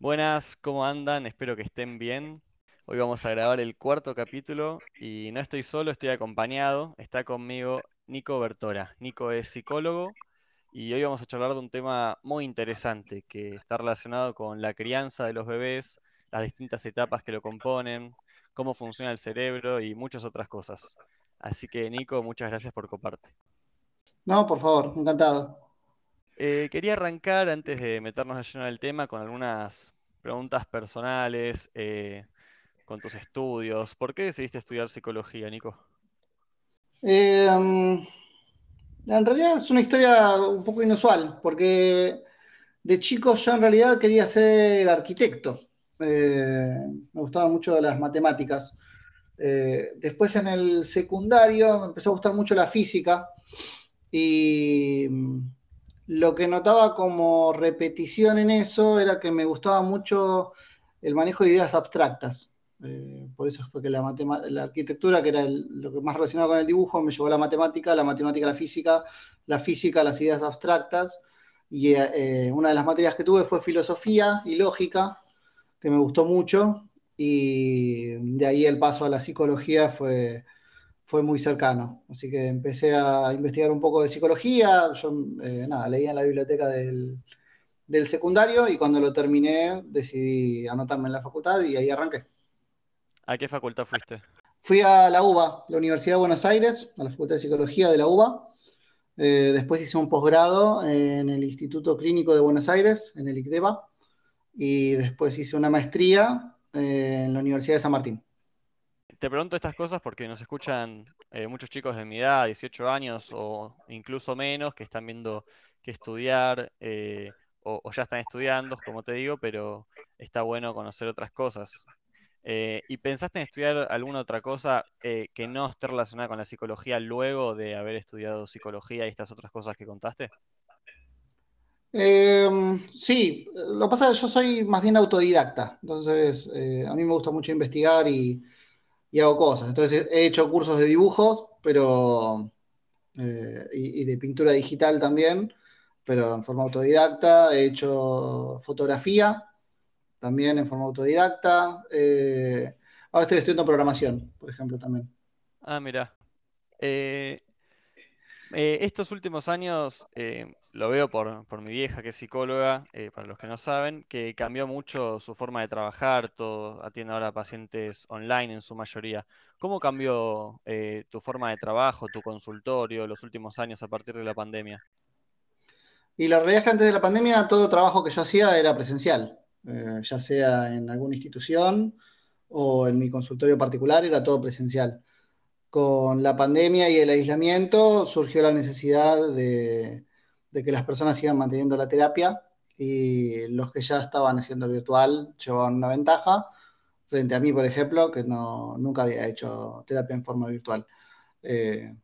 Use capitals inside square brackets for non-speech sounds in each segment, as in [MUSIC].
Buenas, ¿cómo andan? Espero que estén bien. Hoy vamos a grabar el cuarto capítulo y no estoy solo, estoy acompañado. Está conmigo Nico Bertora. Nico es psicólogo y hoy vamos a charlar de un tema muy interesante que está relacionado con la crianza de los bebés, las distintas etapas que lo componen, cómo funciona el cerebro y muchas otras cosas. Así que Nico, muchas gracias por compartir. No, por favor, encantado. Eh, quería arrancar antes de meternos a lleno del tema con algunas preguntas personales, eh, con tus estudios. ¿Por qué decidiste estudiar psicología, Nico? Eh, en realidad es una historia un poco inusual, porque de chico yo en realidad quería ser arquitecto. me gustaban mucho las matemáticas. después en el secundario me empezó a gustar mucho la física y lo que notaba como repetición en eso era que me gustaba mucho el manejo de ideas abstractas. Eh, por eso fue que la, la arquitectura, que era lo que más relacionado con el dibujo, me llevó a la matemática, la matemática la física, la física las ideas abstractas. Y eh, una de las materias que tuve fue filosofía y lógica, que me gustó mucho. Y de ahí el paso a la psicología fue, fue muy cercano. Así que empecé a investigar un poco de psicología. Yo, eh, nada, leía en la biblioteca del, secundario y cuando lo terminé decidí anotarme en la facultad y ahí arranqué. ¿A qué facultad fuiste? Fui a la UBA, la Universidad de Buenos Aires, a la Facultad de Psicología de la UBA. Eh, después hice un posgrado en el Instituto Clínico de Buenos Aires, en el ICDEBA. Y después hice una maestría eh, en la Universidad de San Martín te pregunto estas cosas porque nos escuchan eh, muchos chicos de mi edad, 18 años o incluso menos, que están viendo qué estudiar eh, o, ya están estudiando, como te digo, pero está bueno conocer otras cosas. Eh, ¿Y pensaste en estudiar alguna otra cosa que no esté relacionada con la psicología luego de haber estudiado psicología y estas otras cosas que contaste? Em, sí, lo que pasa es que yo soy más bien autodidacta, entonces a mí me gusta mucho investigar y, y hago cosas. Entonces he hecho cursos de dibujos, pero eh, y, de pintura digital también, pero en forma autodidacta. He hecho fotografía también en forma autodidacta. Eh, ahora estoy estudiando programación, por ejemplo, también. Ah, mira. Eh, eh, estos últimos años eh, lo veo por, mi vieja, que es psicóloga, eh, para los que no saben, que cambió mucho su forma de trabajar, todo, atiende ahora pacientes online en su mayoría. ¿Cómo cambió tu forma de trabajo, tu consultorio, los últimos años a partir de la pandemia? Y la realidad es que antes de la pandemia todo trabajo que yo hacía era presencial, ya sea en alguna institución o en mi consultorio particular, era todo presencial con la pandemia y el aislamiento surgió la necesidad de, que las personas sigan manteniendo la terapia y los que ya estaban haciendo virtual llevaban una ventaja frente a mí, por ejemplo, que no, nunca había hecho terapia en forma virtual. Eh,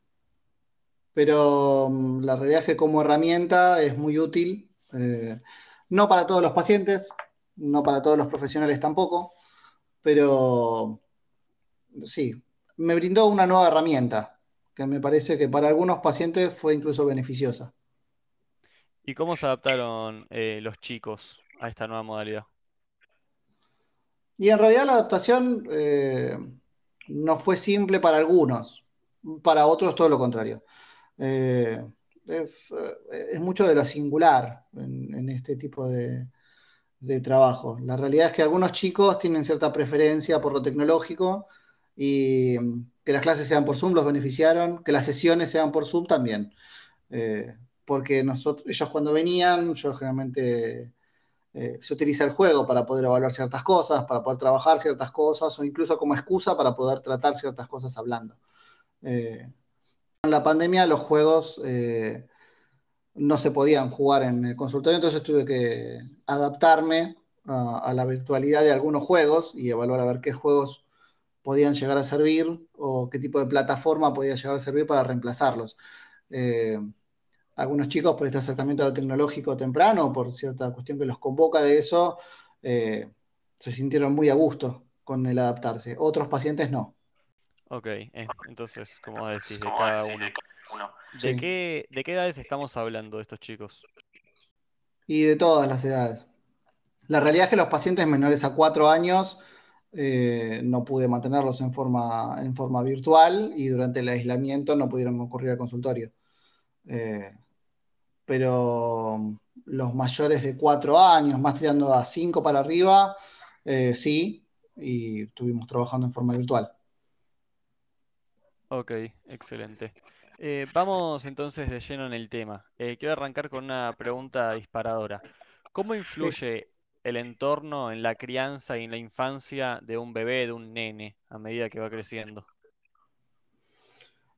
pero mm, la realidad es que como herramienta es muy útil, eh, no para todos los pacientes, no para todos los profesionales tampoco, pero sí, me brindó una nueva herramienta que me parece que para algunos pacientes fue incluso beneficiosa. ¿Y cómo se adaptaron eh, los chicos a esta nueva modalidad? Y en realidad la adaptación eh, no fue simple para algunos, para otros todo lo contrario. Eh, es, mucho de lo singular en, este tipo de, de, trabajo. La realidad es que algunos chicos tienen cierta preferencia por lo tecnológico y mm, que las clases sean por Zoom los beneficiaron, que las sesiones sean por Zoom también. Eh, porque nosotros, ellos cuando venían, yo generalmente eh, se utiliza el juego para poder evaluar ciertas cosas, para poder trabajar ciertas cosas o incluso como excusa para poder tratar ciertas cosas hablando. Eh, en la pandemia los juegos no se podían jugar en el consultorio, entonces tuve que adaptarme a la virtualidad de algunos juegos y evaluar a ver qué juegos podían llegar a servir o qué tipo de plataforma podía llegar a servir para reemplazarlos. Eh, algunos chicos por este acercamiento a lo tecnológico temprano, por cierta cuestión que los convoca de eso, eh, se sintieron muy a gusto con el adaptarse. Otros pacientes no. Ok, eh, entonces, como decís, de cada uno. ¿De, qué, edades estamos hablando de estos chicos? Y de todas las edades. La realidad es que los pacientes menores a cuatro años eh, no pude mantenerlos en forma, en forma virtual y durante el aislamiento no pudieron concurrir al consultorio. Eh, pero los mayores de cuatro años, más tirando a cinco para arriba, eh, sí, y estuvimos trabajando en forma virtual. Ok, excelente. vamos entonces de lleno en el tema. quiero arrancar con una pregunta disparadora. ¿Cómo influye el entorno en la crianza y en la infancia de un bebé, de un nene, a medida que va creciendo?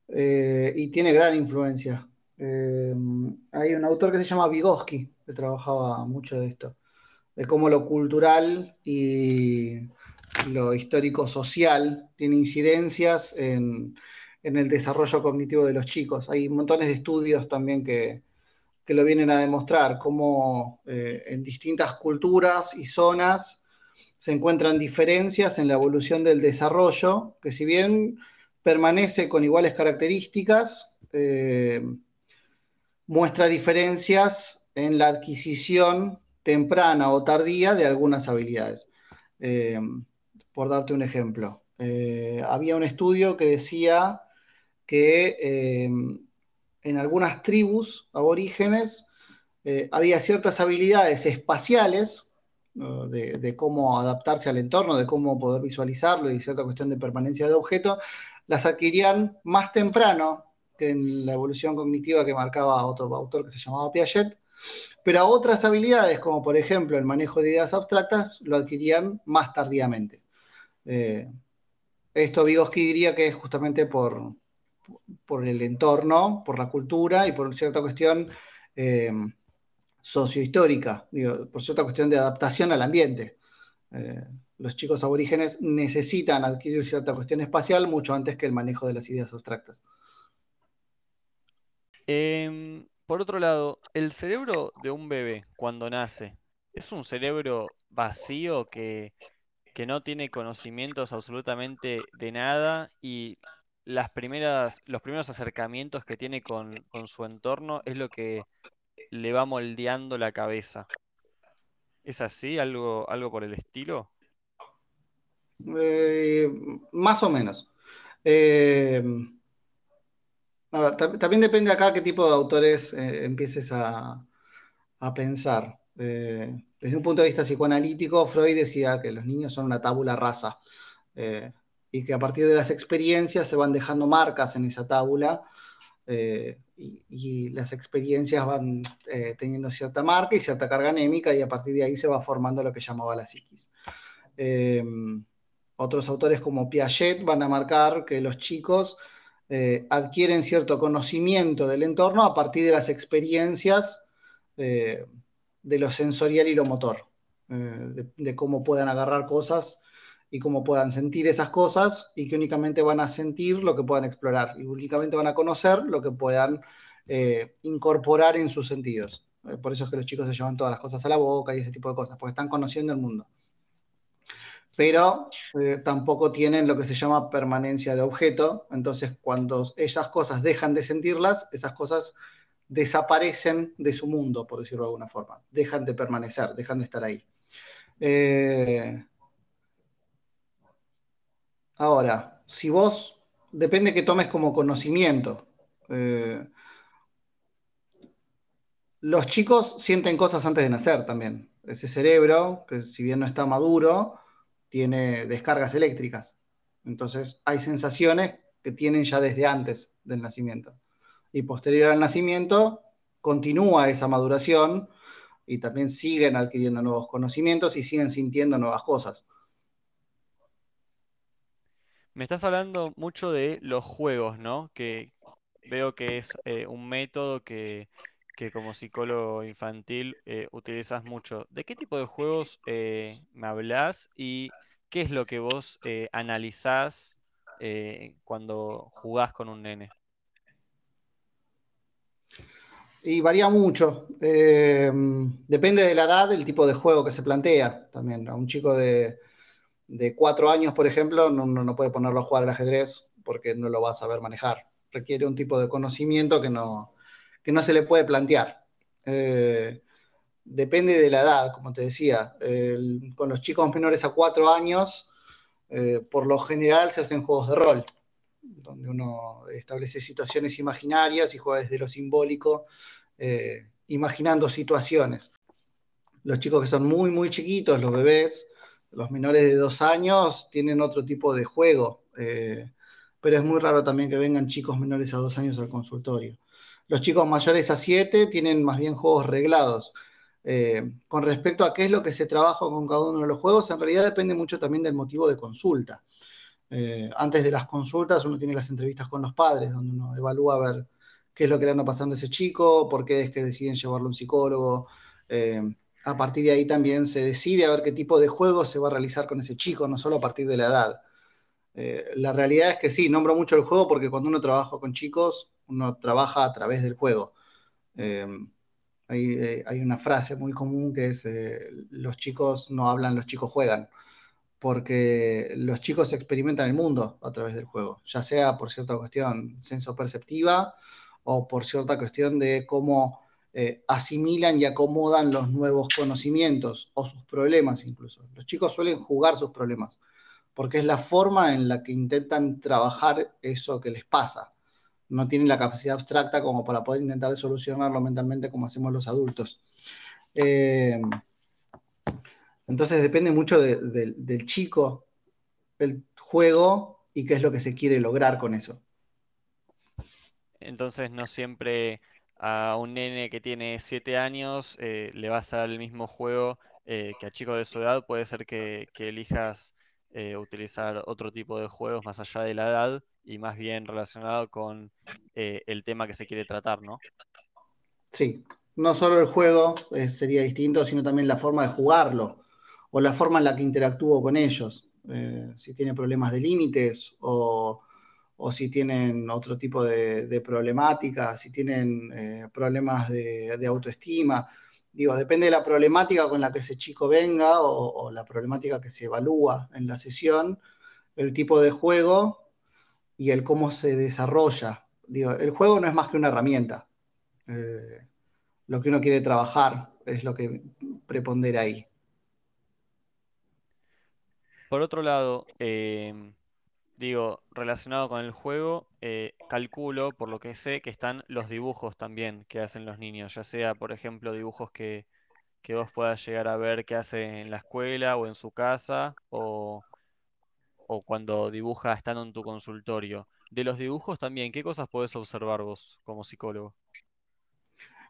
Eh, y tiene gran influencia. Eh, hay un autor que se llama Vygotsky, que trabajaba mucho de esto, de cómo lo cultural y lo histórico-social tiene incidencias en, en, el desarrollo cognitivo de los chicos. Hay montones de estudios también que, que lo vienen a demostrar, cómo eh, en distintas culturas y zonas se encuentran diferencias en la evolución del desarrollo, que si bien permanece con iguales características, eh, muestra diferencias en la adquisición temprana o tardía de algunas habilidades. Eh, por darte un ejemplo, había un estudio que decía que en algunas tribus aborígenes eh, había ciertas habilidades espaciales de, cómo adaptarse al entorno, de cómo poder visualizarlo y cierta cuestión de permanencia de objeto, las adquirían más temprano que en la evolución cognitiva que marcaba otro autor que se llamaba Piaget, pero otras habilidades, como por ejemplo el manejo de ideas abstractas, lo adquirían más tardíamente. Eh, esto Vygotsky diría que es justamente por, por el entorno, por la cultura y por cierta cuestión eh, sociohistórica, por cierta cuestión de adaptación al ambiente. Eh, los chicos aborígenes necesitan adquirir cierta cuestión espacial mucho antes que el manejo de las ideas abstractas. Em, por otro lado, el cerebro de un bebé cuando nace, ¿es un cerebro vacío que, que no tiene conocimientos absolutamente de nada y las primeras, los primeros acercamientos que tiene con, su entorno es lo que le va moldeando la cabeza. ¿Es así? ¿Algo, algo por el estilo? Eh, más o menos. Eh, también depende acá qué tipo de autores eh, empieces a, pensar. desde un punto de vista psicoanalítico, Freud decía que los niños son una tabula rasa y que a partir de las experiencias se van dejando marcas en esa tabla eh, y, las experiencias van eh, teniendo cierta marca y cierta carga anémica y a partir de ahí se va formando lo que llamaba la psiquis. Eh, otros autores como Piaget van a marcar que los chicos adquieren cierto conocimiento del entorno a partir de las experiencias de lo sensorial y lo motor, de, cómo puedan agarrar cosas y cómo puedan sentir esas cosas y que únicamente van a sentir lo que puedan explorar y únicamente van a conocer lo que puedan eh, incorporar en sus sentidos. Eh, por eso es que los chicos se llevan todas las cosas a la boca y ese tipo de cosas, porque están conociendo el mundo. Pero eh, tampoco tienen lo que se llama permanencia de objeto, entonces cuando esas cosas dejan de sentirlas, esas cosas desaparecen de su mundo, por decirlo de alguna forma, dejan de permanecer, dejan de estar ahí. Ahora, si vos, depende que tomes como conocimiento. Eh, los chicos sienten cosas antes de nacer también. Ese cerebro, que si bien no está maduro, tiene descargas eléctricas. Entonces hay sensaciones que tienen ya desde antes del nacimiento. Y posterior al nacimiento continúa esa maduración y también siguen adquiriendo nuevos conocimientos y siguen sintiendo nuevas cosas. Me estás hablando mucho de los juegos, ¿no? Que veo que es eh, un método que, como psicólogo infantil eh, utilizas mucho. ¿De qué tipo de juegos eh, me hablas y qué es lo que vos analizás cuando jugás con un nene? Y varía mucho. depende de la edad, del tipo de juego que se plantea también. A un chico de de cuatro años, por ejemplo, no, no, puede ponerlo a jugar al ajedrez porque no lo va a saber manejar. Requiere un tipo de conocimiento que no, no se le puede plantear. Eh, depende de la edad, como te decía. con los chicos menores a cuatro años, eh, por lo general se hacen juegos de rol, donde uno establece situaciones imaginarias y juega desde lo simbólico, eh, imaginando situaciones. Los chicos que son muy, muy chiquitos, los bebés, los menores de dos años, tienen otro tipo de juego, eh, pero es muy raro también que vengan chicos menores a dos años al consultorio. Los chicos mayores a siete tienen más bien juegos reglados. Eh, con respecto a qué es lo que se trabaja con cada uno de los juegos, en realidad depende mucho también del motivo de consulta. Eh, antes de las consultas uno tiene las entrevistas con los padres, donde uno evalúa a ver qué es lo que le anda pasando a ese chico, por qué es que deciden llevarlo a un psicólogo. A partir de ahí también se decide a ver qué tipo de juego se va a realizar con ese chico, no solo a partir de la edad. la realidad es que sí, nombro mucho el juego porque cuando uno trabaja con chicos, uno trabaja a través del juego. Eh, hay, una frase muy común que es, eh, los chicos no hablan, los chicos juegan, porque los chicos experimentan el mundo a través del juego, ya sea por cierta cuestión senso-perceptiva o por cierta cuestión de cómo eh, asimilan y acomodan los nuevos conocimientos o sus problemas incluso. Los chicos suelen jugar sus problemas, porque es la forma en la que intentan trabajar eso que les pasa no tienen la capacidad abstracta como para poder intentar solucionarlo mentalmente como hacemos los adultos. Eh, entonces depende mucho del chico, el juego y qué es lo que se quiere lograr con eso. Entonces no siempre a un nene que tiene 7 años eh, le vas a dar el mismo juego eh, que a chicos de su edad. Puede ser que, elijas utilizar otro tipo de juegos más allá de la edad y más bien relacionado con eh, el tema que se quiere tratar, ¿no? Sí, no solo el juego eh, sería distinto, sino también la forma de jugarlo o la forma en la que interactúo con ellos. Eh, si tiene problemas de límites o, si tienen otro tipo de, problemática, si tienen problemas de, autoestima. Digo, depende de la problemática con la que ese chico venga o, o la problemática que se evalúa en la sesión, el tipo de juego y el cómo se desarrolla. Digo, el juego no es más que una herramienta. Eh, lo que uno quiere trabajar es lo que prepondera ahí. Por otro lado, em, digo, relacionado con el juego, eh, calculo, por lo que sé, que están los dibujos también que hacen los niños, ya sea, por ejemplo, dibujos que, que vos puedas llegar a ver que hace en la escuela o en su casa, o, o cuando dibuja estando en tu consultorio. De los dibujos también, ¿qué cosas podés observar vos como psicólogo?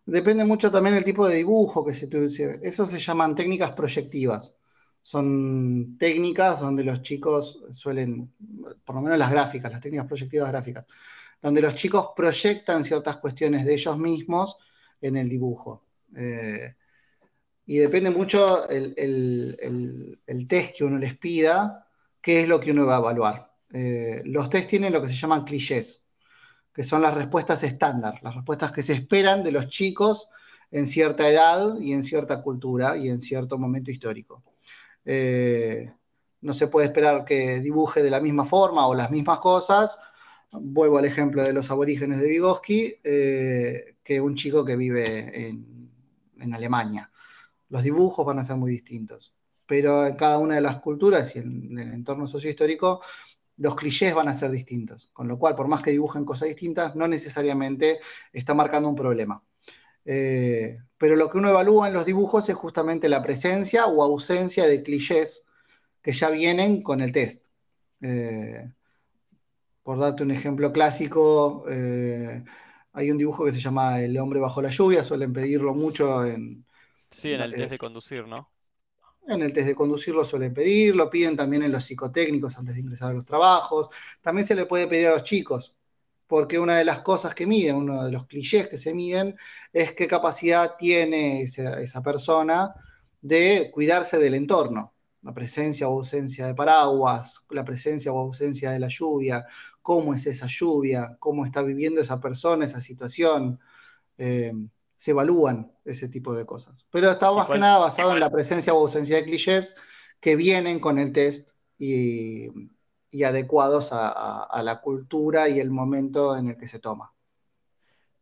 Depende mucho también el tipo de dibujo que se utilice. Eso se llaman técnicas proyectivas. Son técnicas donde los chicos suelen, por lo menos las gráficas, las técnicas proyectivas gráficas, donde los chicos proyectan ciertas cuestiones de ellos mismos en el dibujo. Eh, y depende mucho el, test que uno les pida, qué es lo que uno va a evaluar. Eh, los test tienen lo que se llaman clichés, que son las respuestas estándar, las respuestas que se esperan de los chicos en cierta edad y en cierta cultura y en cierto momento histórico. Eh, no se puede esperar que dibuje de la misma forma o las mismas cosas. Vuelvo al ejemplo de los aborígenes de Vygotsky, eh, que un chico que vive en, Alemania. Los dibujos van a ser muy distintos pero en cada una de las culturas y en, el entorno sociohistórico, los clichés van a ser distintos, con lo cual, por más que dibujen cosas distintas, no necesariamente está marcando un problema. Eh, pero lo que uno evalúa en los dibujos es justamente la presencia o ausencia de clichés que ya vienen con el test. Eh, por darte un ejemplo clásico, eh, hay un dibujo que se llama El hombre bajo la lluvia, suelen pedirlo mucho en... Sí, en el test de conducir, ¿no? En el test de conducir lo suelen pedir, lo piden también en los psicotécnicos antes de ingresar a los trabajos. También se le puede pedir a los chicos, porque una de las cosas que miden, uno de los clichés que se miden, es qué capacidad tiene esa, persona de cuidarse del entorno. La presencia o ausencia de paraguas, la presencia o ausencia de la lluvia, cómo es esa lluvia, cómo está viviendo esa persona, esa situación. Eh, se evalúan ese tipo de cosas. Pero está más que nada basado en la presencia o ausencia de clichés que vienen con el test y, adecuados a, la cultura y el momento en el que se toma.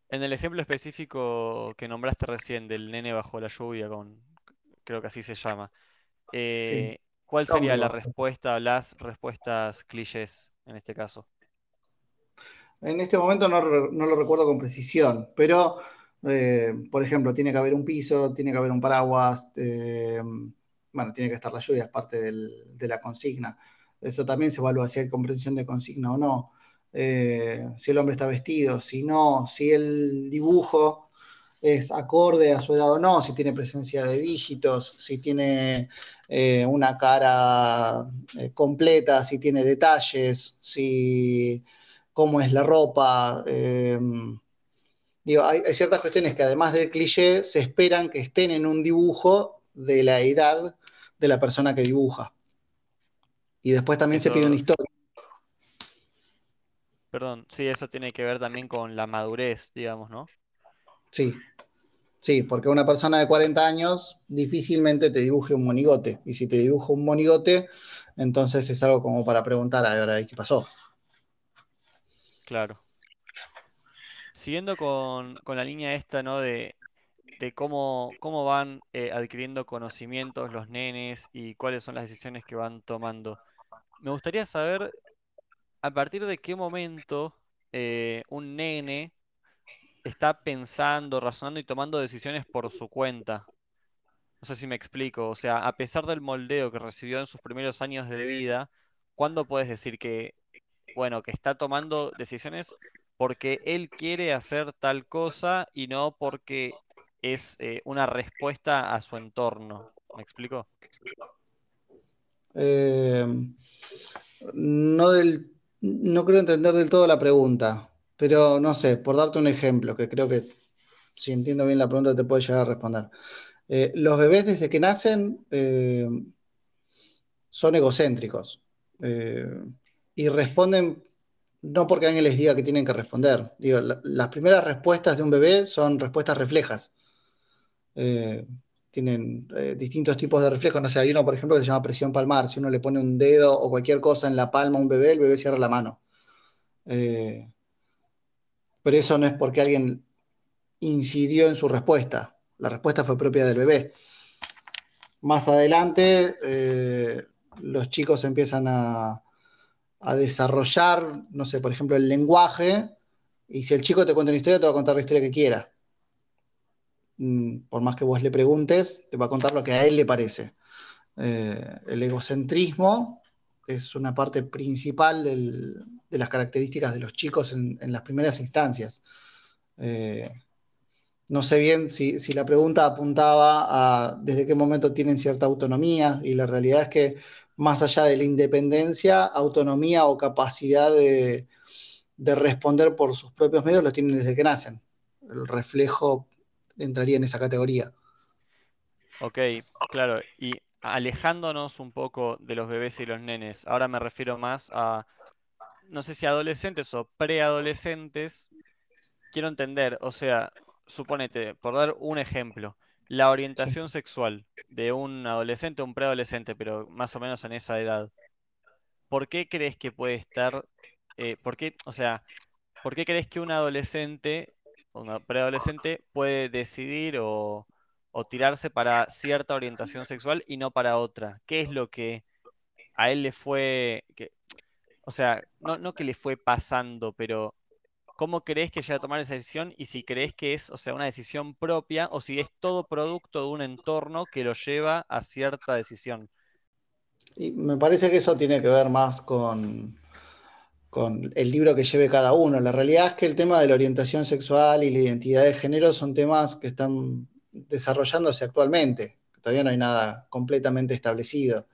En el ejemplo específico que nombraste recién del nene bajo la lluvia, con, creo que así se llama, Sí, eh, ¿cuál sería la respuesta, las respuestas clichés en este caso? En este momento no, lo recuerdo con precisión, pero, eh, por ejemplo, tiene que haber un piso, tiene que haber un paraguas, eh, bueno, tiene que estar la lluvia, es parte del- de la consigna. Eso también se evalúa si hay comprensión de consigna o no. Eh, si el hombre está vestido, si no, si el dibujo es acorde a su edad o no, si tiene presencia de dígitos, si tiene eh, una cara eh, completa, si tiene detalles, si cómo es la ropa. digo, hay, hay ciertas cuestiones que además del cliché se esperan que estén en un dibujo de la edad de la persona que dibuja. Y después también se pide una historia. perdón, sí, eso tiene que ver también con la madurez, digamos, ¿no? Sí, sí, porque una persona de 40 años difícilmente te dibuje un monigote. Y si te dibuja un monigote, entonces es algo como para preguntar, a ver, ¿qué pasó? Claro. Siguiendo con, con la línea esta, ¿no? De, de cómo, cómo van eh, adquiriendo conocimientos los nenes y cuáles son las decisiones que van tomando. Me gustaría saber a partir de qué momento eh, un nene está pensando, razonando y tomando decisiones por su cuenta. No sé si me explico. O sea, a pesar del moldeo que recibió en sus primeros años de vida, ¿cuándo puedes decir que, bueno, que está tomando decisiones porque él quiere hacer tal cosa y no porque es eh, una respuesta a su entorno? ¿Me explico? Eh, no, del, no creo entender del todo la pregunta, pero no sé, por darte un ejemplo, que creo que si entiendo bien la pregunta te puede llegar a responder. Eh, los bebés desde que nacen eh, son egocéntricos y responden no porque alguien les diga que tienen que responder. Digo, la, las primeras respuestas de un bebé son respuestas reflejas. Tienen eh, distintos tipos de reflejos. No sé, hay uno, por ejemplo, que se llama presión palmar. Si uno le pone un dedo o cualquier cosa en la palma a un bebé, el bebé cierra la mano. Eh, pero eso no es porque alguien incidió en su respuesta. La respuesta fue propia del bebé. Más adelante, eh, los chicos empiezan a, a, desarrollar, no sé, por ejemplo, el lenguaje, y si el chico te cuenta una historia, te va a contar la historia que quiera. Mm, por más que vos le preguntes, te va a contar lo que a él le parece. Eh, el egocentrismo es una parte principal de las características de los chicos en, las primeras instancias. Eh, no sé bien si, si, la pregunta apuntaba a desde qué momento tienen cierta autonomía y la realidad es que más allá de la independencia, autonomía o capacidad de, de responder por sus propios medios lo tienen desde que nacen. El reflejo entraría en esa categoría. Ok, claro. Y alejándonos un poco de los bebés y los nenes, ahora me refiero más a, no sé si adolescentes o preadolescentes. Quiero entender, o sea, suponete, por dar un ejemplo, la Sí. orientación sexual de un adolescente o un preadolescente, pero más o menos en esa edad. ¿Por qué crees que puede estar, eh, por qué, o sea, ¿por qué crees que un adolescente un preadolescente puede decidir o, tirarse para cierta orientación sexual y no para otra? ¿Qué es lo que a él le fue, o sea, no, no que le fue pasando, pero ¿cómo crees que llega a tomar esa decisión? Y si crees que es, o sea, una decisión propia o si es todo producto de un entorno que lo lleva a cierta decisión. Y me parece que eso tiene que ver más con, con el libro que lleve cada uno. La realidad es que el tema de la orientación sexual y la identidad de género son temas que están desarrollándose actualmente. Todavía no hay nada completamente establecido.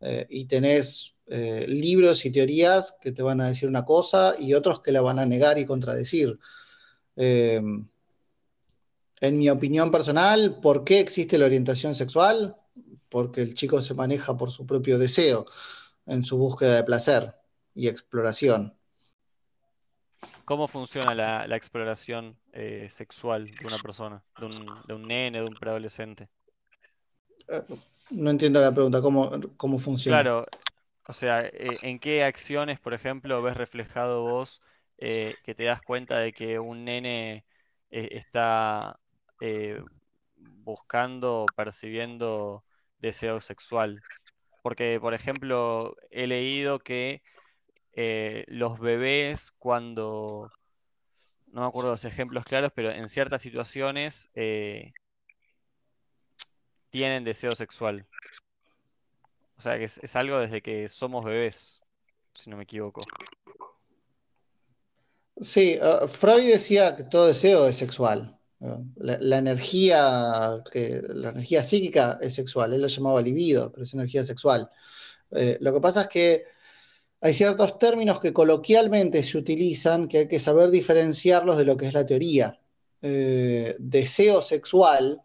Eh, y tenés eh, libros y teorías que te van a decir una cosa y otros que la van a negar y contradecir. Eh, en mi opinión personal, ¿por qué existe la orientación sexual? Porque el chico se maneja por su propio deseo en su búsqueda de placer y exploración. ¿Cómo funciona la, la exploración eh, sexual de una persona, de un, de un nene, de un preadolescente? Eh, no entiendo la pregunta, ¿cómo, cómo funciona? Claro, o sea, eh, ¿en qué acciones, por ejemplo, ves reflejado vos eh, que te das cuenta de que un nene está buscando, percibiendo deseo sexual. Porque, por ejemplo, he leído que eh, los bebés cuando, no me acuerdo los ejemplos claros, pero en ciertas situaciones eh, tienen deseo sexual. O sea, que es, algo desde que somos bebés, si no me equivoco. Sí, uh, Freud decía que todo deseo es sexual. La, la energía que, la energía psíquica es sexual. Él lo llamaba libido, pero es energía sexual. Eh, lo que pasa es que hay ciertos términos que coloquialmente se utilizan que hay que saber diferenciarlos de lo que es la teoría. Eh, deseo sexual,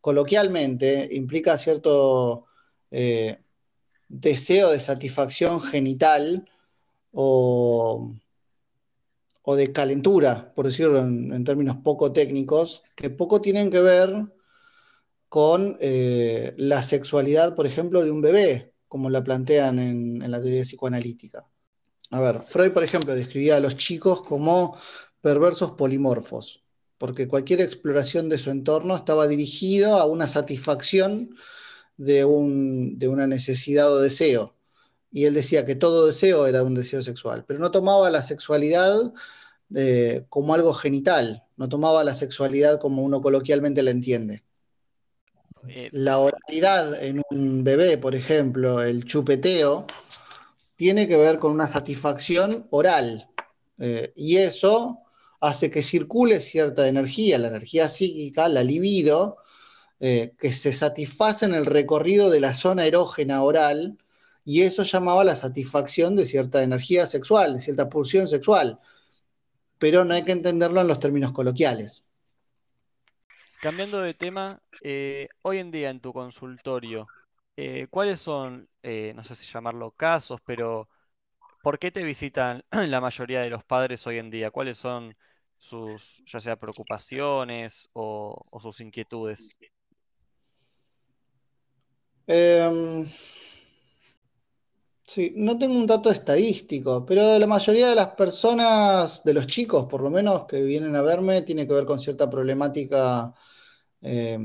coloquialmente, implica cierto eh, deseo de satisfacción genital o, de calentura, por decirlo en, en términos poco técnicos, que poco tienen que ver con eh, la sexualidad, por ejemplo, de un bebé, como la plantean en, la teoría psicoanalítica. A ver, Freud, por ejemplo, describía a los chicos como perversos polimorfos, porque cualquier exploración de su entorno estaba dirigido a una satisfacción de, un, de una necesidad o deseo. Y él decía que todo deseo era un deseo sexual, pero no tomaba la sexualidad eh, como algo genital, no tomaba la sexualidad como uno coloquialmente la entiende. Eh, La oralidad en un bebé, por ejemplo, el chupeteo, tiene que ver con una satisfacción oral. Eh, y eso hace que circule cierta energía, la energía psíquica, la libido, eh, que se satisface en el recorrido de la zona erógena oral, y eso llamaba la satisfacción de cierta energía sexual, de cierta pulsión sexual. Pero no hay que entenderlo en los términos coloquiales. cambiando de tema, eh, hoy en día en tu consultorio, eh, ¿cuáles son, eh, no sé si llamarlo casos, pero ¿por qué te visitan [CLEARS THROAT] la mayoría de los padres hoy en día? ¿Cuáles son sus, ya sea preocupaciones o, sus inquietudes? Eh, Sí, no tengo un dato estadístico, pero la mayoría de las personas, de los chicos por lo menos, que vienen a verme, tiene que ver con cierta problemática eh,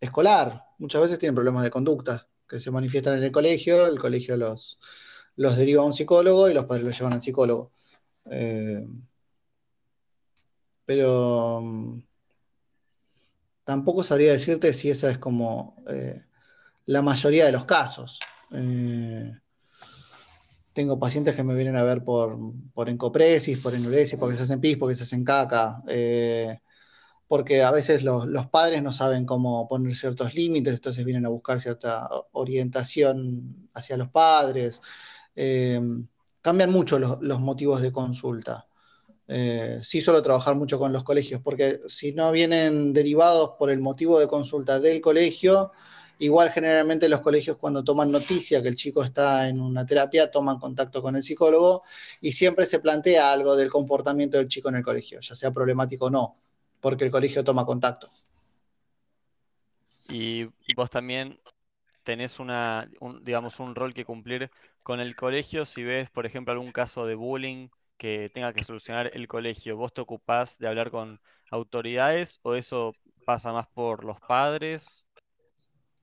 escolar. Muchas veces tienen problemas de conducta que se manifiestan en el colegio, el colegio los, los deriva a un psicólogo y los padres los llevan al psicólogo. Eh, pero mm, tampoco sabría decirte si esa es como eh, la mayoría de los casos. Eh, tengo pacientes que me vienen a ver por, por encopresis, por enuresis, porque se hacen pis, porque se hacen caca, eh, porque a veces los, padres no saben cómo poner ciertos límites, entonces vienen a buscar cierta orientación hacia los padres. Eh, cambian mucho los, los motivos de consulta. Eh, sí suelo trabajar mucho con los colegios, porque si no vienen derivados por el motivo de consulta del colegio, igual generalmente los colegios cuando toman noticia que el chico está en una terapia, toman contacto con el psicólogo y siempre se plantea algo del comportamiento del chico en el colegio, ya sea problemático o no, porque el colegio toma contacto. Y vos también tenés una, un, digamos, un rol que cumplir con el colegio. Si ves, por ejemplo, algún caso de bullying que tenga que solucionar el colegio, ¿vos te ocupás de hablar con autoridades o eso pasa más por los padres?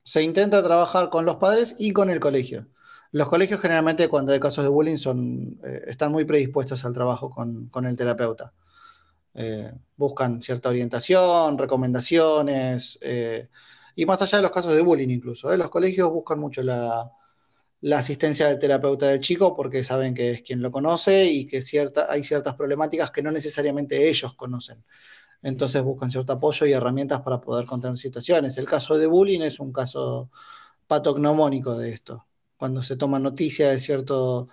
Se intenta trabajar con los padres y con el colegio. Los colegios generalmente cuando hay casos de bullying son, eh, están muy predispuestos al trabajo con, con el terapeuta. Eh, buscan cierta orientación, recomendaciones, eh, y más allá de los casos de bullying incluso. ¿eh? Los colegios buscan mucho la, asistencia del terapeuta del chico porque saben que es quien lo conoce y que cierta, hay ciertas problemáticas que no necesariamente ellos conocen. Entonces buscan cierto apoyo y herramientas para poder contener situaciones. El caso de bullying es un caso patognomónico de esto. Cuando se toma noticia de, cierto,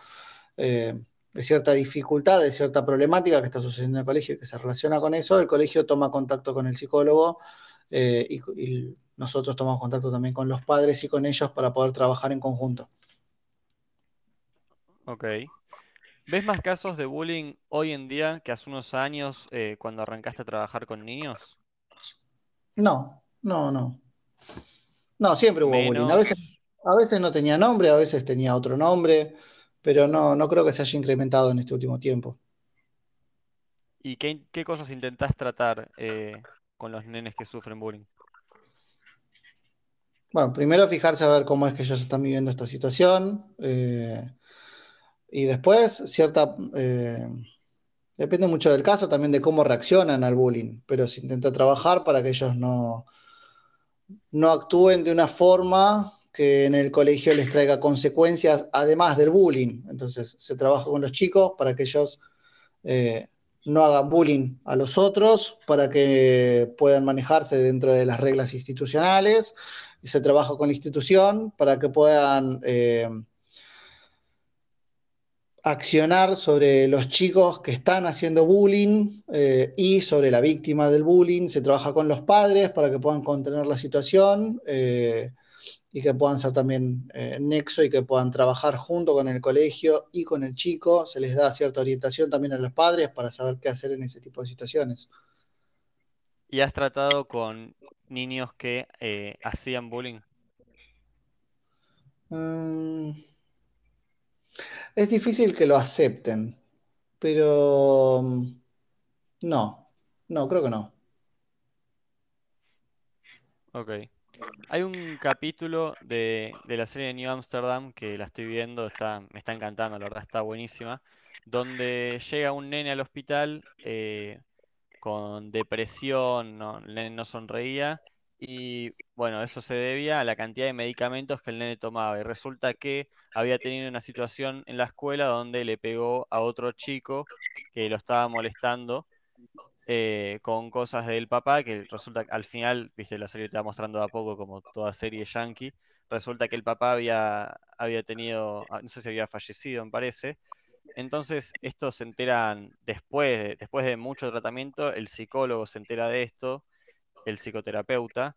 de cierta dificultad, de cierta problemática que está sucediendo en el colegio y que se relaciona con eso, el colegio toma contacto con el psicólogo eh, y, y nosotros tomamos contacto también con los padres y con ellos para poder trabajar en conjunto. Ok. ¿Ves más casos de bullying hoy en día que hace unos años eh, cuando arrancaste a trabajar con niños? No, no, no. No, siempre hubo bullying. A veces, Menos. a veces no tenía nombre, a veces tenía otro nombre, pero no, no creo que se haya incrementado en este último tiempo. ¿Y qué, qué cosas intentás tratar eh, con los nenes que sufren bullying? Bueno, primero fijarse a ver cómo es que ellos están viviendo esta situación. eh, y después, cierta, eh, depende mucho del caso, también de cómo reaccionan al bullying, pero se intenta trabajar para que ellos no, no actúen de una forma que en el colegio les traiga consecuencias además del bullying. Entonces se trabaja con los chicos para que ellos eh, no hagan bullying a los otros, para que puedan manejarse dentro de las reglas institucionales, se trabaja con la institución para que puedan eh, accionar sobre los chicos que están haciendo bullying eh, y sobre la víctima del bullying. Se trabaja con los padres para que puedan contener la situación y que puedan ser también eh, nexo y que puedan trabajar junto con el colegio y con el chico. Se les da cierta orientación también a los padres para saber qué hacer en ese tipo de situaciones. ¿Y has tratado con niños que eh, hacían bullying? Mm, es difícil que lo acepten, pero mm, no, no, creo que no. Ok. Hay un capítulo de, de la serie de New Amsterdam que la estoy viendo, está, me está encantando, la verdad está buenísima, donde llega un nene al hospital eh, con depresión, no, el nene no sonreía y bueno, eso se debía a la cantidad de medicamentos que el nene tomaba y resulta que había tenido una situación en la escuela donde le pegó a otro chico que lo estaba molestando eh, con cosas del papá, que resulta que al final, viste, la serie te va mostrando de a poco como toda serie yankee, resulta que el papá había, había tenido, ah, no sé si había fallecido, me parece. Entonces, estos se enteran después de, después de mucho tratamiento, el psicólogo se entera de esto, el psicoterapeuta,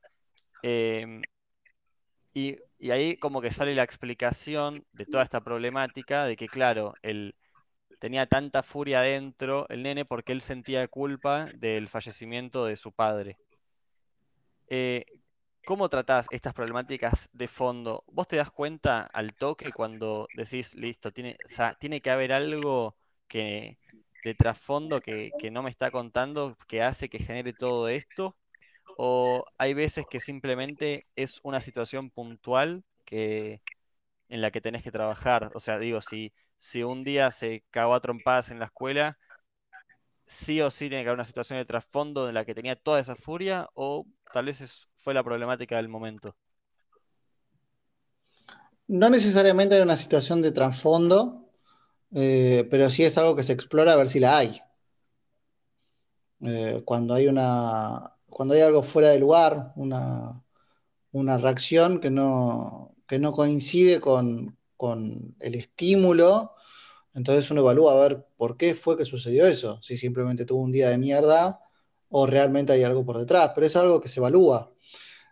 em, y ahí como que sale la explicación de toda esta problemática, de que claro, el tenía tanta furia adentro el nene porque él sentía culpa del fallecimiento de su padre. Eh, ¿cómo tratás estas problemáticas de fondo? ¿Vos te das cuenta al toque cuando decís, listo, tiene, o sea, tiene que haber algo que de trasfondo que, que no me está contando que hace que genere todo esto? ¿O hay veces que simplemente es una situación puntual que, en la que tenés que trabajar? O sea, digo, si, si un día se cagó a trompadas en la escuela, sí o sí tiene que haber una situación de trasfondo en la que tenía toda esa furia, o tal vez es- fue la problemática del momento. No necesariamente en una situación de trasfondo, eh, pero sí es algo que se explora a ver si la hay. Eh, cuando hay una, cuando hay algo fuera de lugar, una, una reacción que no, que no coincide con, con el estímulo, entonces uno evalúa a ver por qué fue que sucedió eso, si simplemente tuvo un día de mierda o realmente hay algo por detrás, pero es algo que se evalúa.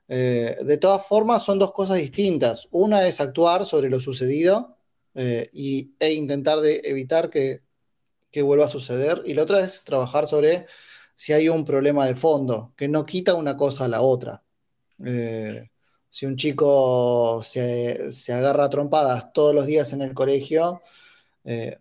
Eh, de todas formas, son dos cosas distintas. Una es actuar sobre lo sucedido eh, y, e intentar de evitar que, que vuelva a suceder, y la otra es trabajar sobre si hay un problema de fondo, que no quita una cosa a la otra. Eh, si un chico se, se agarra a trompadas todos los días en el colegio, eh,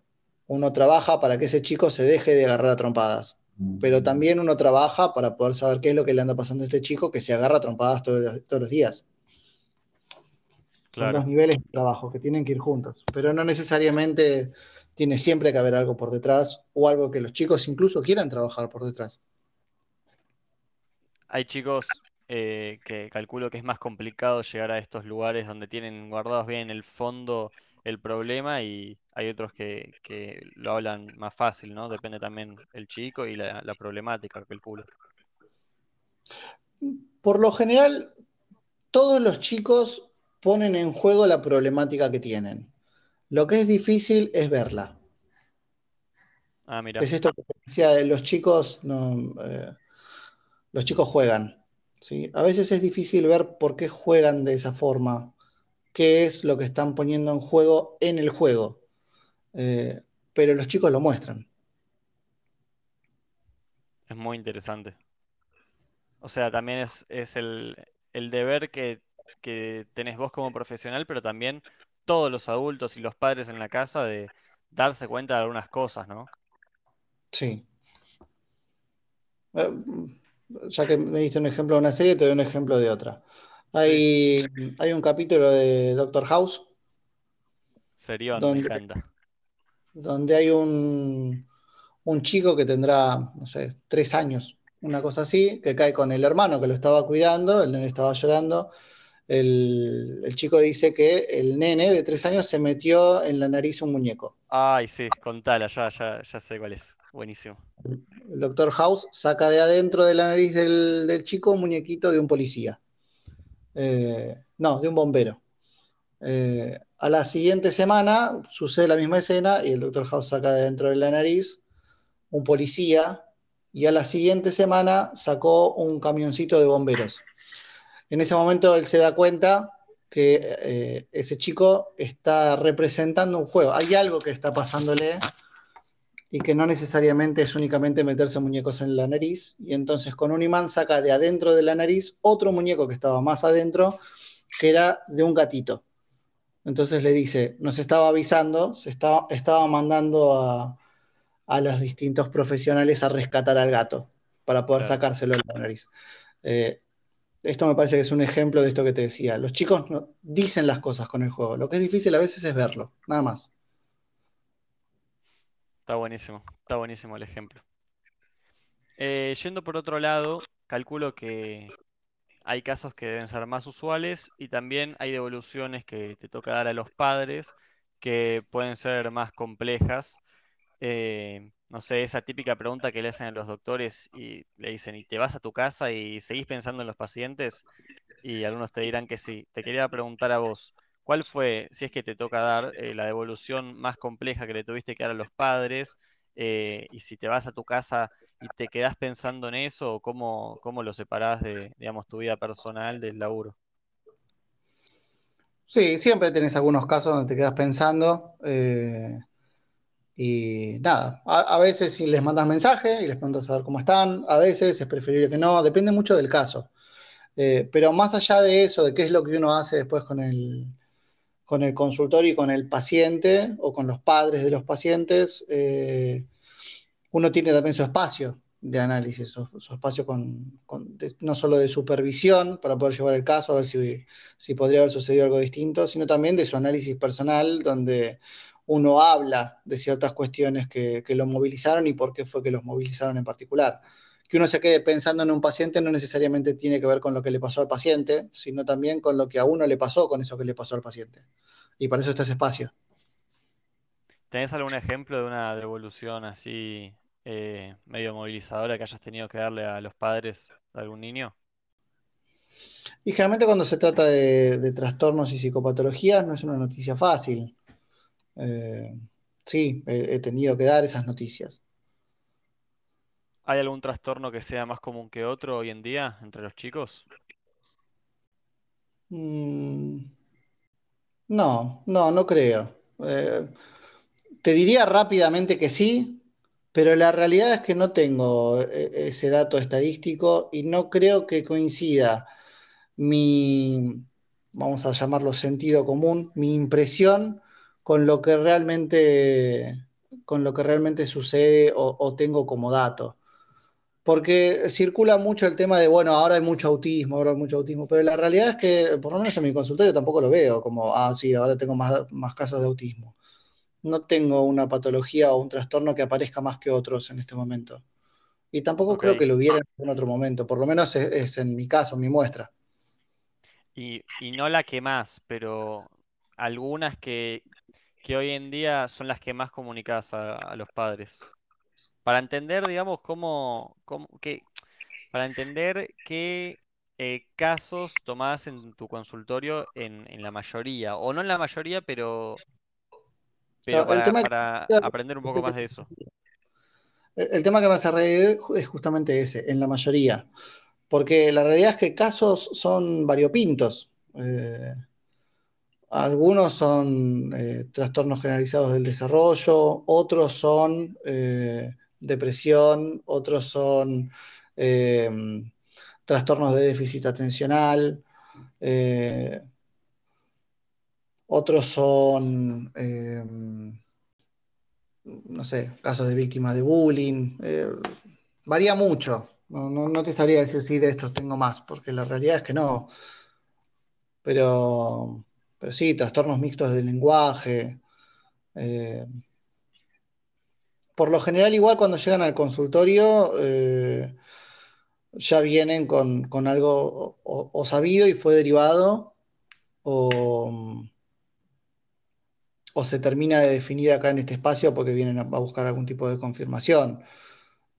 uno trabaja para que ese chico se deje de agarrar a trompadas. Pero también uno trabaja para poder saber qué es lo que le anda pasando a este chico que se agarra a trompadas todos, todos los días. Son Claro. niveles de trabajo que tienen que ir juntos, pero no necesariamente tiene siempre que haber algo por detrás o algo que los chicos incluso quieran trabajar por detrás. Hay chicos eh, que calculo que es más complicado llegar a estos lugares donde tienen guardados bien en el fondo el problema y hay otros que, que lo hablan más fácil, ¿no? Depende también el chico y la, la problemática, calculo. Por lo general, todos los chicos ponen en juego la problemática que tienen. Lo que es difícil es verla. Ah, mira, Es esto que decía, de los chicos, no, eh, los chicos juegan, ¿sí? A veces es difícil ver por qué juegan de esa forma, qué es lo que están poniendo en juego en el juego, Eh, pero los chicos lo muestran. es muy interesante. O sea, también es, es el, el deber que, que tenés vos como profesional, pero también todos los adultos y los padres en la casa de darse cuenta de algunas cosas, ¿no? Sí. Ya que me diste un ejemplo de una serie, te doy un ejemplo de otra. Hay, hay un capítulo de Doctor House. Encanta. Donde hay un, un chico que tendrá, no sé, tres años, una cosa así, que cae con el hermano que lo estaba cuidando, el nene estaba llorando. El, chico dice que el nene de tres años se metió en la nariz un muñeco. Ay, sí, contala, ya, ya, ya sé cuál es. Buenísimo. El doctor House saca de adentro de la nariz del, chico un muñequito de un policía. Eh, no, de un bombero. Eh, a la siguiente semana sucede la misma escena y el doctor House saca de dentro de la nariz un policía y a la siguiente semana sacó un camioncito de bomberos. En ese momento él se da cuenta que eh, ese chico está representando un juego. Hay algo que está pasándole y que no necesariamente es únicamente meterse muñecos en la nariz. Y entonces con un imán saca de adentro de la nariz otro muñeco que estaba más adentro, que era de un gatito. Entonces le dice, nos estaba avisando, se estaba, estaba mandando a, a los distintos profesionales a rescatar al gato para poder sacárselo de la nariz. Eh, esto me parece que es un ejemplo de esto que te decía. Los chicos dicen las cosas con el juego. Lo que es difícil a veces es verlo, nada más. Está buenísimo, está buenísimo el ejemplo. Eh, yendo por otro lado, calculo que hay casos que deben ser más usuales y también hay devoluciones que te toca dar a los padres que pueden ser más complejas eh, no sé, esa típica pregunta que le hacen a los doctores y le dicen, ¿y te vas a tu casa y seguís pensando en los pacientes? Y algunos te dirán que sí. Te quería preguntar a vos, ¿cuál fue, si es que te toca dar, eh, la devolución más compleja que le tuviste que dar a los padres? Eh, y si te vas a tu casa y te quedás pensando en eso, o cómo, cómo lo separás de, digamos, tu vida personal del laburo. Sí, siempre tenés algunos casos donde te quedas pensando. Y nada, a, veces si les mandas mensaje y les preguntas a ver cómo están, a veces es preferible que no, depende mucho del caso. Eh, pero más allá de eso, de qué es lo que uno hace después con el, con el y con el paciente o con los padres de los pacientes, eh, uno tiene también su espacio de análisis, su, espacio con, no solo de supervisión para poder llevar el caso, a ver si, si podría haber sucedido algo distinto, sino también de su análisis personal, donde uno habla de ciertas cuestiones que, lo movilizaron y por qué fue que los movilizaron en particular. Que uno se quede pensando en un paciente no necesariamente tiene que ver con lo que le pasó al paciente, sino también con lo que a uno le pasó con eso que le pasó al paciente. Y para eso está ese espacio. ¿Tenés algún ejemplo de una devolución así eh, medio movilizadora que hayas tenido que darle a los padres de algún niño? Y generalmente cuando se trata de trastornos y psicopatologías no es una noticia fácil. Eh, sí, he, tenido que dar esas noticias. ¿Hay algún trastorno que sea más común que otro hoy en día entre los chicos? Mm, no, no, no creo. Eh, te diría rápidamente que sí, pero la realidad es que no tengo eh, ese dato estadístico y no creo que coincida mi, vamos a llamarlo sentido común, mi impresión con lo que realmente, con lo que realmente sucede o, tengo como dato. Porque circula mucho el tema de, bueno, ahora hay mucho autismo, ahora hay mucho autismo, pero la realidad es que, por lo menos en mi consultorio tampoco lo veo como, ah, sí, ahora tengo más, más casos de autismo. No tengo una patología o un trastorno que aparezca más que otros en este momento. Y tampoco creo que lo hubiera en otro momento, por lo menos es, en mi caso, mi muestra. Y, y, no la que más, pero algunas que, que hoy en día son las que más comunicas a, los padres. Para entender, digamos, cómo, cómo que, para entender qué eh, casos tomás en tu consultorio en, la mayoría, o no en la mayoría, pero, pero para, aprender un poco más de eso. El, tema que me hace reír es justamente ese, en la mayoría. Porque la realidad es que casos son variopintos. Eh, algunos son eh, trastornos generalizados del desarrollo, otros son eh, depresión, otros son eh, trastornos de déficit atencional, otros son, no sé, casos de víctimas de bullying. varía mucho. No, no, no te sabría decir si de estos tengo más, porque la realidad es que no. Pero, pero sí, trastornos mixtos del lenguaje. eh, por lo general, igual cuando llegan al consultorio, eh, ya vienen con, con algo o, sabido y fue derivado, o, o se termina de definir acá en este espacio porque vienen a, a buscar algún tipo de confirmación.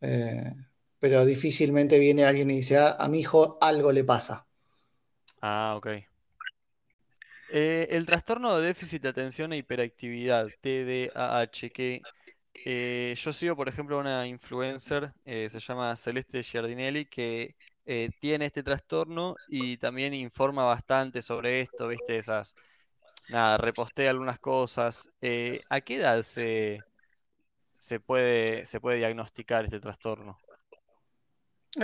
Eh, pero difícilmente viene alguien y dice, "Ah, a mi hijo algo le pasa. Ah, ok. Eh, el trastorno de déficit de atención e hiperactividad, TDAH, que eh, yo sigo, por ejemplo, una influencer, eh, se llama Celeste Giardinelli, que tiene este trastorno y también informa bastante sobre esto, ¿viste? Esas, nada, repostea algunas cosas. ¿a qué edad se, se puede, se puede diagnosticar este trastorno?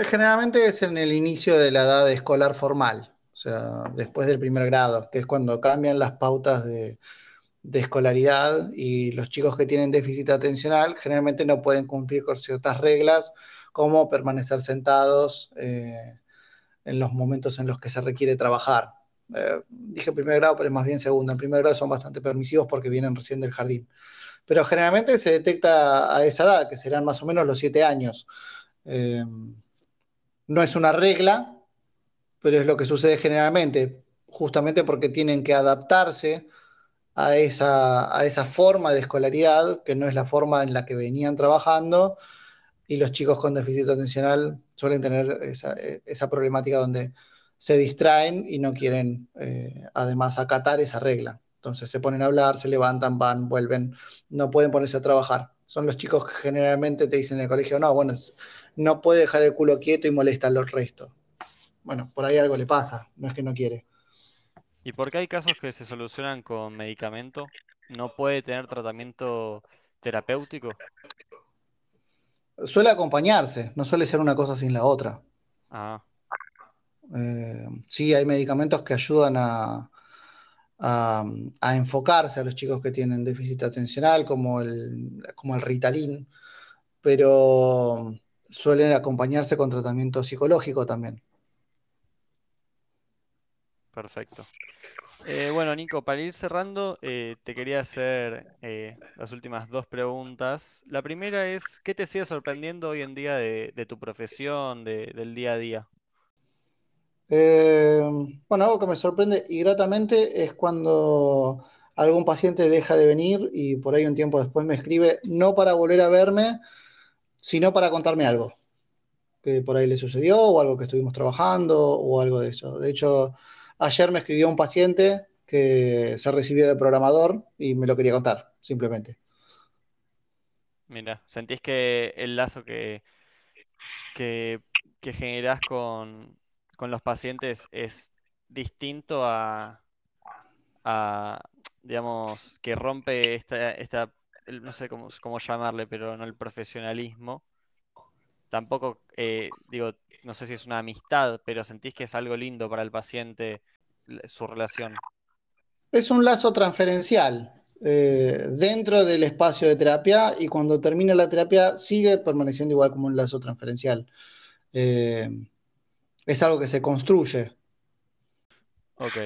Generalmente es en el inicio de la edad escolar formal, o sea, después del primer grado, que es cuando cambian las pautas de, escolaridad y los chicos que tienen déficit atencional generalmente no pueden cumplir con ciertas reglas, como permanecer sentados eh, en los momentos en los que se requiere trabajar. Eh, dije primer grado, pero es más bien segundo. En primer grado son bastante permisivos porque vienen recién del jardín. Pero generalmente se detecta a esa edad, que serán más o menos los siete años. Eh, no es una regla, pero es lo que sucede generalmente, justamente porque tienen que adaptarse a esa, a esa forma de escolaridad, que no es la forma en la que venían trabajando, y los chicos con déficit atencional suelen tener esa, esa problemática donde se distraen y no quieren eh, además acatar esa regla. Entonces se ponen a hablar, se levantan, van, vuelven, no pueden ponerse a trabajar. Son los chicos que generalmente te dicen en el colegio, no, bueno, no puede dejar el culo quieto y molesta a los restos. Bueno, por ahí algo le pasa, no es que no quiere. ¿Y por qué hay casos que se solucionan con medicamento? ¿No puede tener tratamiento terapéutico? Suele acompañarse, no suele ser una cosa sin la otra. Ah, Eh, sí, hay medicamentos que ayudan a, a- a enfocarse a los chicos que tienen déficit atencional, como el, como el Ritalin, pero suelen acompañarse con tratamiento psicológico también. Perfecto. Eh, bueno, Nico, para ir cerrando, eh, te quería hacer eh, las últimas dos preguntas. La primera es, ¿qué te sigue sorprendiendo hoy en día de, tu profesión, de- del día a día? Eh, bueno, algo que me sorprende y gratamente es cuando algún paciente deja de venir y por ahí un tiempo después me escribe, no para volver a verme, sino para contarme algo que por ahí le sucedió o algo que estuvimos trabajando o algo de eso. De hecho, ayer me escribió un paciente que se recibió de programador y me lo quería contar, simplemente. Mira, ¿sentís que el lazo que, que, que generás con, con los pacientes es distinto a, a, digamos, que rompe esta, esta, no sé cómo, cómo llamarle, pero no el profesionalismo? Tampoco, eh, digo, no sé si es una amistad, pero sentís que es algo lindo para el paciente su relación. Es un lazo transferencial eh, dentro del espacio de terapia y cuando termina la terapia sigue permaneciendo igual como un lazo transferencial. Eh, es algo que se construye. Ok.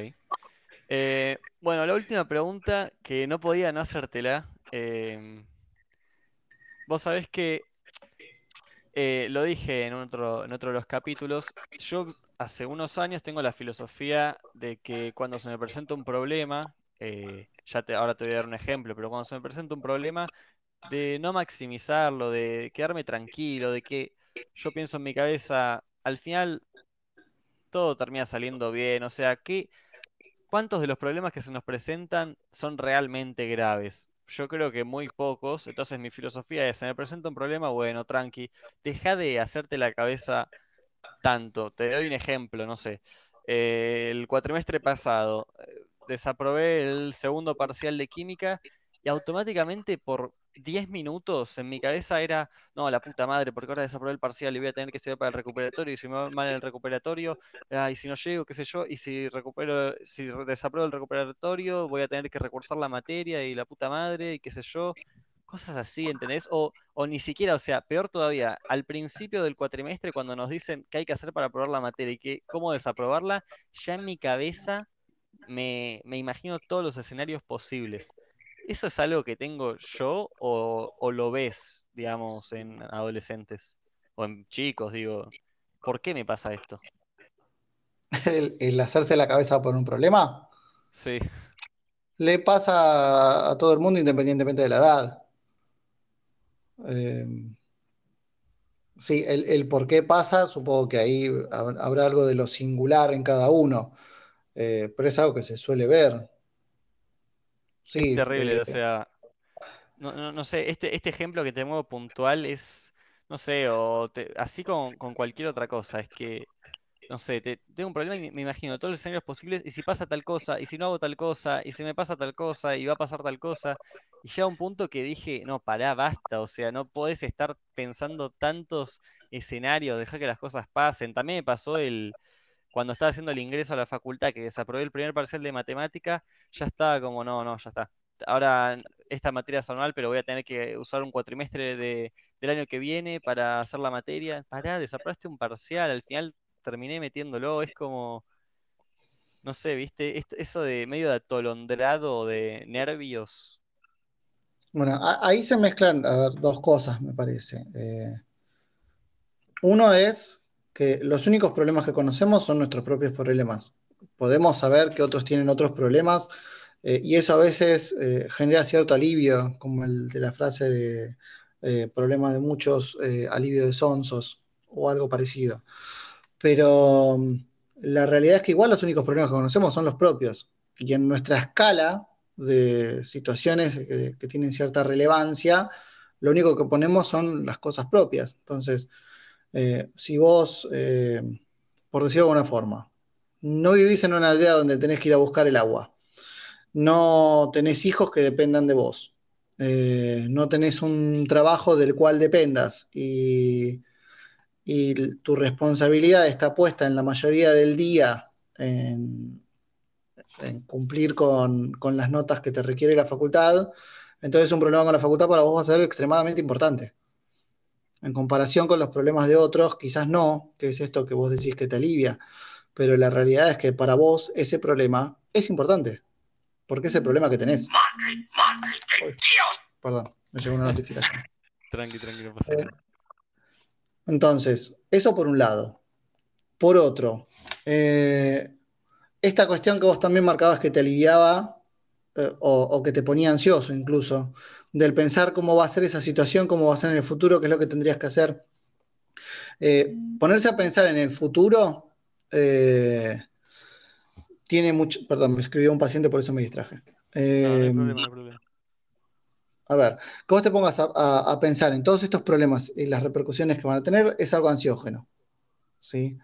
Eh, bueno, la última pregunta que no podía no hacértela. vos sabés que eh, lo dije en otro, en otro de los capítulos. Yo hace unos años tengo la filosofía de que cuando se me presenta un problema, eh, ya te, ahora te voy a dar un ejemplo, pero cuando se me presenta un problema, de no maximizarlo, de quedarme tranquilo, de que yo pienso en mi cabeza, al final todo termina saliendo bien. O sea, ¿qué, cuántos de los problemas que se nos presentan son realmente graves? Yo creo que muy pocos. Entonces mi filosofía es, se me presenta un problema, bueno, tranqui, deja de hacerte la cabeza tanto. Te doy un ejemplo, no sé. Eh, el cuatrimestre pasado, eh, desaprobé el segundo parcial de química y automáticamente por 10 minutos en mi cabeza era, no, la puta madre, porque ahora desaprobé el parcial y voy a tener que estudiar para el recuperatorio y si me va mal el recuperatorio, y si no llego, qué sé yo, y si recupero, si desapruebo el recuperatorio, voy a tener que recursar la materia y la puta madre y qué sé yo. cosas así, ¿entendés? O, o ni siquiera, o sea, peor todavía, al principio del cuatrimestre, cuando nos dicen qué hay que hacer para aprobar la materia y que, cómo desaprobarla, ya en mi cabeza me, me imagino todos los escenarios posibles. ¿Eso es algo que tengo yo o, o lo ves, digamos, en adolescentes o en chicos? Digo, ¿por qué me pasa esto? [LAUGHS] El, el hacerse la cabeza por un problema Sí, le pasa a todo el mundo independientemente de la edad. Eh, sí, el, el por qué pasa, supongo que ahí hab- habrá algo de lo singular en cada uno, eh, pero es algo que se suele ver. Es Sí, terrible, eh, o sea, no, no, no sé, este, este ejemplo que te muevo puntual es, no sé, o te- así con, con cualquier otra cosa, es que no sé, te- tengo un problema y me, imagino todos los escenarios posibles y si pasa tal cosa, y si no hago tal cosa, y si me pasa tal cosa, y va a pasar tal cosa. Y llega un punto que dije, no, pará, basta, o sea, no podés estar pensando tantos escenarios, dejar que las cosas pasen. También me pasó el, cuando estaba haciendo el ingreso a la facultad, que desaprobé el primer parcial de matemática, ya estaba como, no, no, ya está. Ahora esta materia es anual, pero voy a tener que usar un cuatrimestre de, del año que viene para hacer la materia. Pará, desaprobaste un parcial, al final terminé metiéndolo, es como, no sé, viste, eso de medio atolondrado, de nervios. bueno, ahí se mezclan, dos cosas, me parece. Eh, Uno es que los únicos problemas que conocemos son nuestros propios problemas. Podemos saber que otros tienen otros problemas eh, y eso a veces eh, genera cierto alivio, como el de la frase de eh, problema de muchos, eh, alivio de sonsos o algo parecido. Pero mm, la realidad es que igual los únicos problemas que conocemos son los propios. Y en nuestra escala de situaciones que, que tienen cierta relevancia, lo único que ponemos son las cosas propias. Entonces, eh, si vos, eh, por decirlo de alguna forma, no vivís en una aldea donde tenés que ir a buscar el agua, no tenés hijos que dependan de vos, eh, no tenés un trabajo del cual dependas y, tu responsabilidad está puesta en la mayoría del día en, en cumplir con, con las notas que te requiere la facultad, entonces un problema con la facultad para vos va a ser extremadamente importante. En comparación con los problemas de otros, quizás no, que es esto que vos decís que te alivia, pero la realidad es que para vos ese problema es importante, porque es el problema que tenés. Uy, perdón, me llegó una notificación. [LAUGHS] Tranqui, tranqui, no pasa Eh, nada. entonces, eso por un lado. Por otro, eh, esta cuestión que vos también marcabas que te aliviaba eh, o, o que te ponía ansioso incluso, del pensar cómo va a ser esa situación, cómo va a ser en el futuro, qué es lo que tendrías que hacer. Eh, ponerse a pensar en el futuro eh, tiene mucho. Perdón, me escribió un paciente, por eso me distraje. No, no hay Eh, problema, no hay problema. a ver, que vos te pongas a, a- a pensar en todos estos problemas y las repercusiones que van a tener es algo ansiógeno, ¿sí?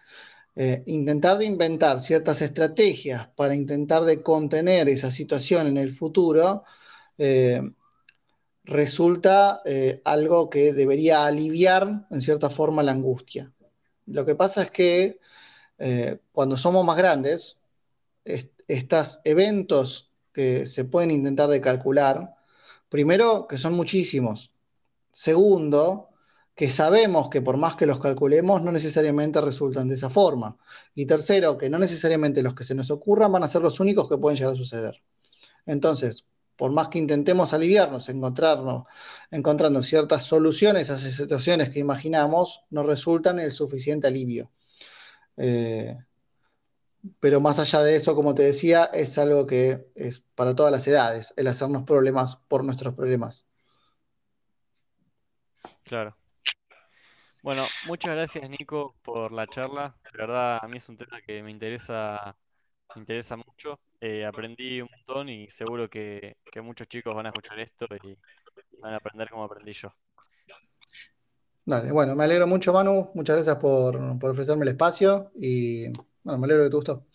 Eh, intentar de inventar ciertas estrategias para intentar de contener esa situación en el futuro eh, resulta eh, algo que debería aliviar en cierta forma la angustia. Lo que pasa es que eh, cuando somos más grandes, est- estos eventos que se pueden intentar de calcular, primero, que son muchísimos. Segundo, que sabemos que por más que los calculemos, no necesariamente resultan de esa forma. Y tercero, que no necesariamente los que se nos ocurran van a ser los únicos que pueden llegar a suceder. Entonces, por más que intentemos aliviarnos, encontrarnos, encontrando ciertas soluciones a esas situaciones que imaginamos, no resultan el suficiente alivio. Eh, pero más allá de eso, como te decía, es algo que es para todas las edades, el hacernos problemas por nuestros problemas. Claro. Bueno, muchas gracias Nico por la charla. De verdad, a mí es un tema que me interesa, me interesa mucho. Eh, aprendí un montón y seguro que, que muchos chicos van a escuchar esto y van a aprender como aprendí yo. Dale, bueno, me alegro mucho, Manu. Muchas gracias por, por ofrecerme el espacio y bueno, me alegro que te gustó.